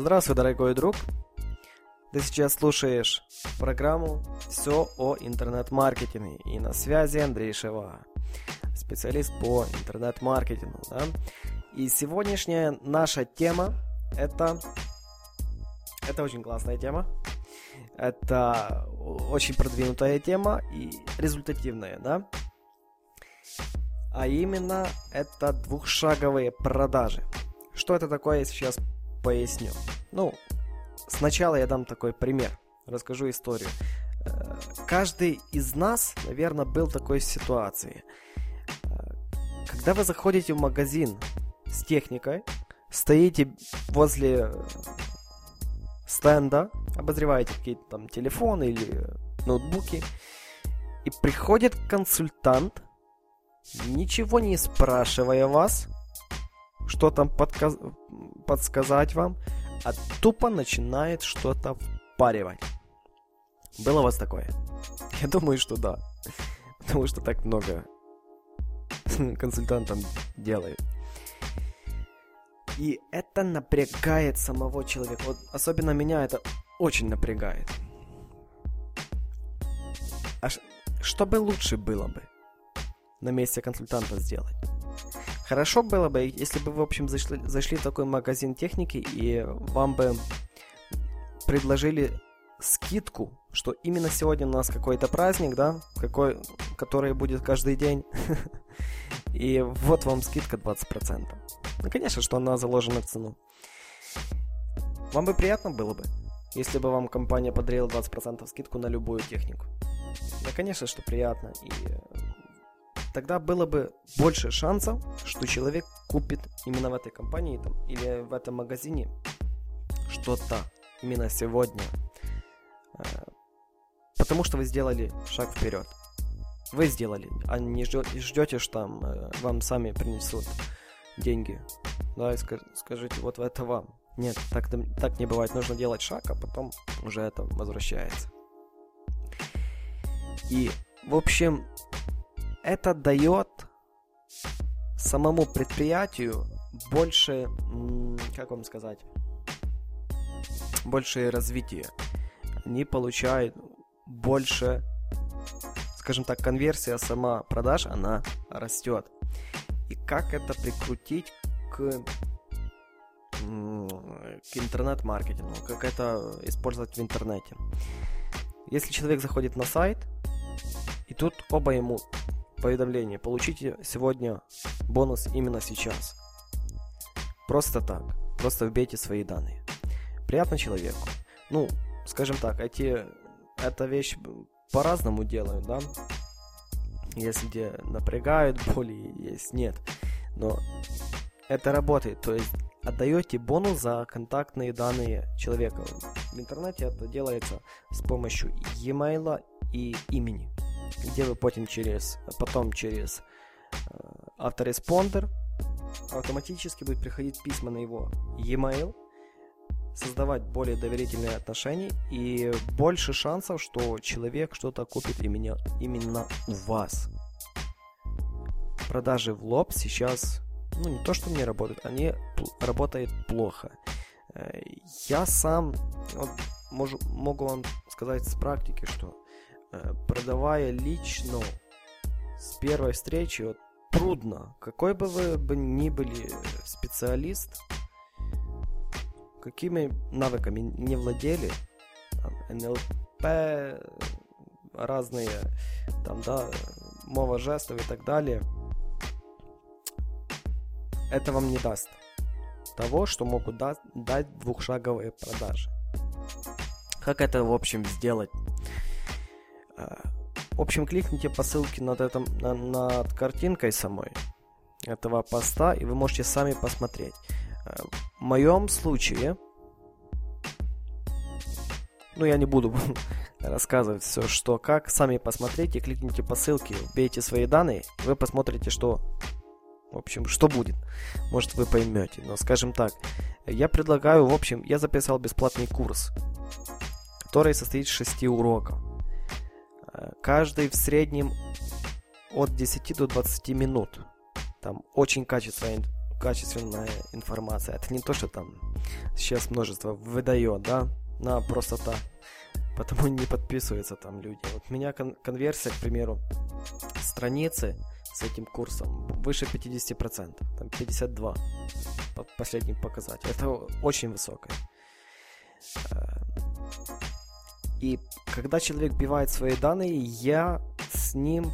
Здравствуй, дорогой друг. Ты сейчас слушаешь программу «Все о интернет-маркетинге». И на связи Андрей Шева, специалист по интернет-маркетингу. Да? И сегодняшняя наша тема – это... Это очень классная тема. Это очень продвинутая тема и результативная, да? А именно, это двухшаговые продажи. Что это такое, я сейчас поясню. Ну, сначала я дам такой пример, расскажу историю. Э, каждый из нас, наверное, был в такой ситуации. Э, когда вы заходите в магазин с техникой, стоите возле стенда, обозреваете какие-то там телефоны или ноутбуки, и приходит консультант, ничего не спрашивая вас, что там подказ... подсказать вам, а тупо начинает что-то впаривать. Было у вас такое? Я думаю, что да. Потому что так много консультантам делают. И это напрягает самого человека. Вот особенно меня это очень напрягает. А что бы лучше было бы на месте консультанта сделать? Хорошо было бы, если бы, в общем, зашли, зашли в такой магазин техники и вам бы предложили скидку, что именно сегодня у нас какой-то праздник, да, какой, который будет каждый день. И вот вам скидка 20%. Ну, конечно, что она заложена в цену. Вам бы приятно было бы, если бы вам компания подарила 20% скидку на любую технику. Да, конечно, что приятно. И тогда было бы больше шансов, что человек купит именно в этой компании там, или в этом магазине что-то именно сегодня. Э, потому что вы сделали шаг вперед. Вы сделали, а не ждете, что там э, вам сами принесут деньги. Да, и скажите, вот это вам. Нет, так, так не бывает. Нужно делать шаг, а потом уже это возвращается. И, в общем, это дает самому предприятию больше, как вам сказать, больше развития. Они получают больше, скажем так, конверсия сама продаж, она растет. И как это прикрутить к к интернет-маркетингу, как это использовать в интернете. Если человек заходит на сайт, и тут оба ему Поведомление. Получите сегодня бонус именно сейчас. Просто так. Просто вбейте свои данные. Приятно человеку. Ну, скажем так, эти, эта вещь по-разному делают, да? Есть где напрягают боли, есть нет. Но это работает. То есть отдаете бонус за контактные данные человека. В интернете это делается с помощью e-mail и имени вы потом через, потом через э, автореспондер автоматически будет приходить письма на его e-mail, создавать более доверительные отношения и больше шансов, что человек что-то купит именно, именно у вас. Продажи в лоб сейчас, ну не то что не работают, они работают плохо. Э, я сам вот, могу, могу вам сказать с практики, что продавая лично с первой встречи, вот, трудно. Какой бы вы бы ни были специалист, какими навыками не владели, там, НЛП, разные, там, да, мова жестов и так далее, это вам не даст того, что могут дать, дать двухшаговые продажи. Как это, в общем, сделать? В общем, кликните по ссылке над, этом, на, над картинкой самой этого поста, и вы можете сами посмотреть. Э, в моем случае, ну я не буду рассказывать все, что как, сами посмотрите, кликните по ссылке, вбейте свои данные, вы посмотрите, что, в общем, что будет. Может, вы поймете. Но, скажем так, я предлагаю, в общем, я записал бесплатный курс, который состоит из 6 уроков. Каждый в среднем от 10 до 20 минут. Там очень качественная, качественная информация. Это не то, что там сейчас множество выдает, да, на просто так. Потому не подписываются там люди. Вот у меня кон- конверсия, к примеру, страницы с этим курсом выше 50%, там 52% последний показатель. Это очень высокое. И когда человек вбивает свои данные, я с ним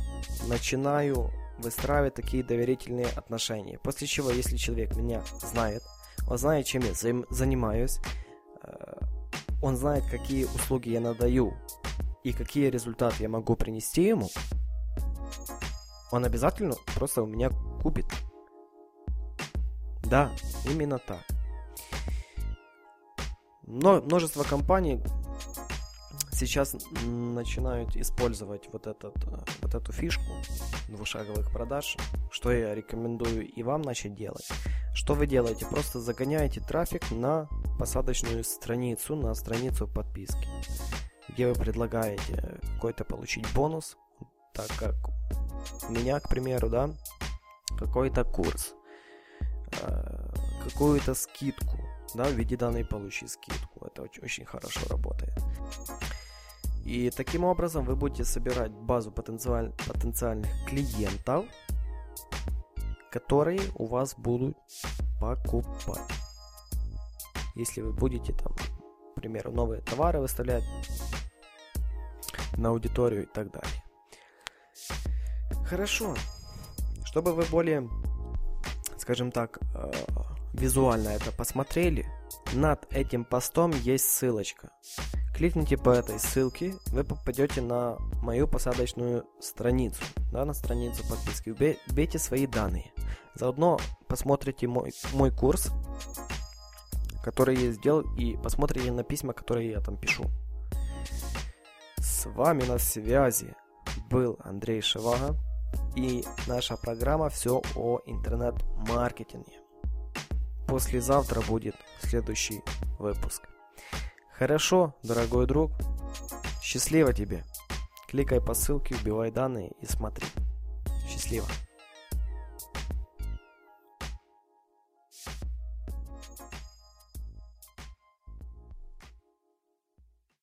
начинаю выстраивать такие доверительные отношения. После чего, если человек меня знает, он знает, чем я занимаюсь, э, он знает, какие услуги я надаю и какие результаты я могу принести ему, он обязательно просто у меня купит. Да, именно так. Но множество компаний сейчас начинают использовать вот, этот, э, вот эту фишку двушаговых продаж, что я рекомендую и вам начать делать. Что вы делаете? Просто загоняете трафик на посадочную страницу, на страницу подписки, где вы предлагаете какой-то получить бонус, так как у меня, к примеру, да, какой-то курс, э, какую-то скидку, да, в виде данной получи скидку. Это очень, очень хорошо работает. И таким образом вы будете собирать базу потенциаль, потенциальных клиентов, которые у вас будут покупать. Если вы будете там, к примеру, новые товары выставлять на аудиторию и так далее. Хорошо. Чтобы вы более, скажем так, э, визуально это посмотрели, над этим постом есть ссылочка. Кликните по этой ссылке, вы попадете на мою посадочную страницу, да, на страницу подписки. Вбейте свои данные. Заодно посмотрите мой, мой курс, который я сделал, и посмотрите на письма, которые я там пишу. С вами на связи был Андрей Шевага и наша программа «Все о интернет-маркетинге». Послезавтра будет следующий выпуск. Хорошо, дорогой друг. Счастливо тебе. Кликай по ссылке, вбивай данные и смотри. Счастливо.